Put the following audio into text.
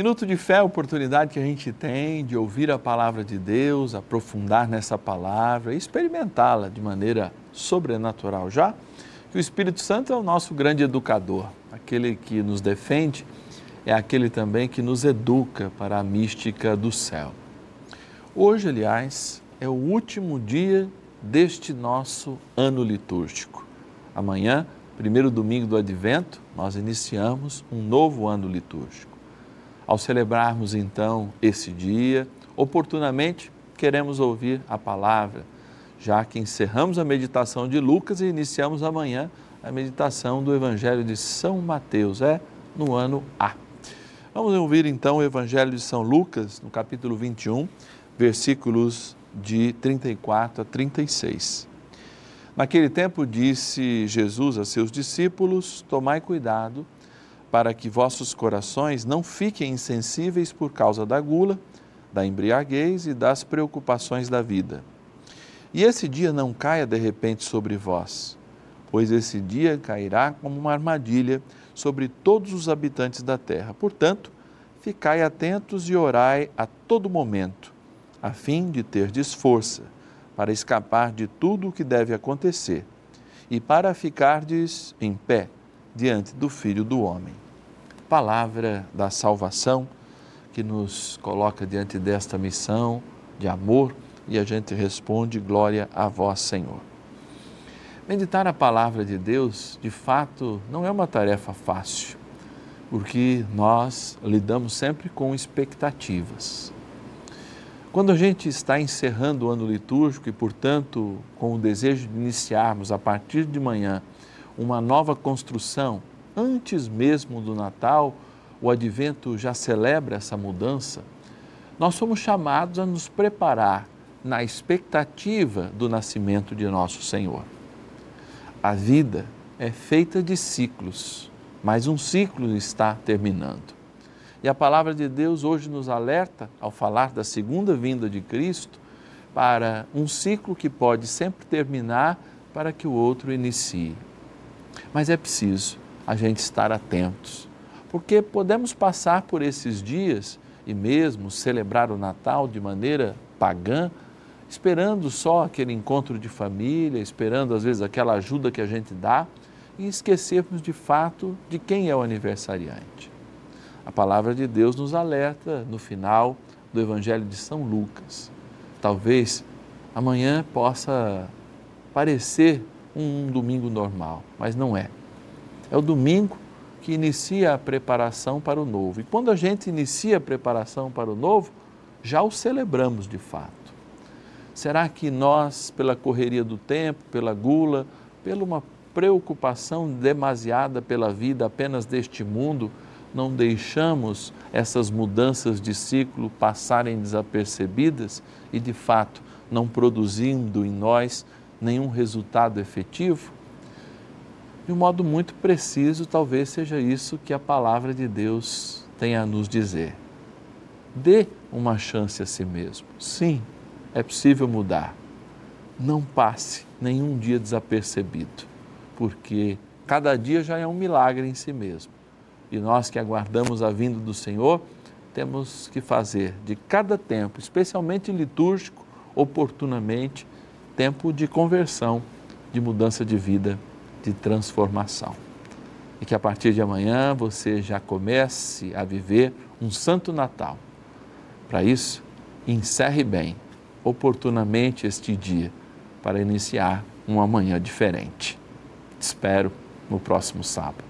Minuto de fé é a oportunidade que a gente tem de ouvir a palavra de Deus, aprofundar nessa palavra, experimentá-la de maneira sobrenatural. Já que o Espírito Santo é o nosso grande educador, aquele que nos defende, é aquele também que nos educa para a mística do céu. Hoje, aliás, é o último dia deste nosso ano litúrgico. Amanhã, primeiro domingo do Advento, nós iniciamos um novo ano litúrgico. Ao celebrarmos então esse dia, oportunamente queremos ouvir a palavra, já que encerramos a meditação de Lucas e iniciamos amanhã a meditação do Evangelho de São Mateus, é no ano A. Vamos ouvir então o Evangelho de São Lucas, no capítulo 21, versículos de 34 a 36. Naquele tempo disse Jesus a seus discípulos: Tomai cuidado para que vossos corações não fiquem insensíveis por causa da gula, da embriaguez e das preocupações da vida. E esse dia não caia de repente sobre vós, pois esse dia cairá como uma armadilha sobre todos os habitantes da terra. Portanto, ficai atentos e orai a todo momento, a fim de terdes força para escapar de tudo o que deve acontecer e para ficardes em pé diante do Filho do Homem. Palavra da salvação que nos coloca diante desta missão de amor e a gente responde: Glória a vós, Senhor. Meditar a palavra de Deus, de fato, não é uma tarefa fácil, porque nós lidamos sempre com expectativas. Quando a gente está encerrando o ano litúrgico e, portanto, com o desejo de iniciarmos a partir de manhã uma nova construção, antes mesmo do Natal, o advento já celebra essa mudança, nós somos chamados a nos preparar na expectativa do nascimento de nosso Senhor. A vida é feita de ciclos, mas um ciclo está terminando. E a palavra de Deus hoje nos alerta, ao falar da segunda vinda de Cristo, para um ciclo que pode sempre terminar para que o outro inicie. Mas é preciso a gente estar atentos, porque podemos passar por esses dias e mesmo celebrar o Natal de maneira pagã, esperando só aquele encontro de família, esperando às vezes aquela ajuda que a gente dá e esquecermos de fato de quem é o aniversariante. A palavra de Deus nos alerta no final do Evangelho de São Lucas. Talvez amanhã possa parecer um domingo normal, mas não é. É o domingo que inicia a preparação para o novo. E quando a gente inicia a preparação para o novo, já o celebramos de fato. Será que nós, pela correria do tempo, pela gula, pela uma preocupação demasiada pela vida apenas deste mundo, não deixamos essas mudanças de ciclo passarem desapercebidas e, de fato, não produzindo em nós nenhum resultado efetivo? De um modo muito preciso, talvez seja isso que a palavra de Deus tem a nos dizer. Dê uma chance a si mesmo. Sim, é possível mudar. Não passe nenhum dia desapercebido, porque cada dia já é um milagre em si mesmo. E nós que aguardamos a vinda do Senhor, temos que fazer de cada tempo, especialmente litúrgico, oportunamente, tempo de conversão, de mudança de vida, de transformação. E que a partir de amanhã você já comece a viver um Santo Natal. Para isso, encerre bem, oportunamente este dia, para iniciar uma manhã diferente. Te espero no próximo sábado.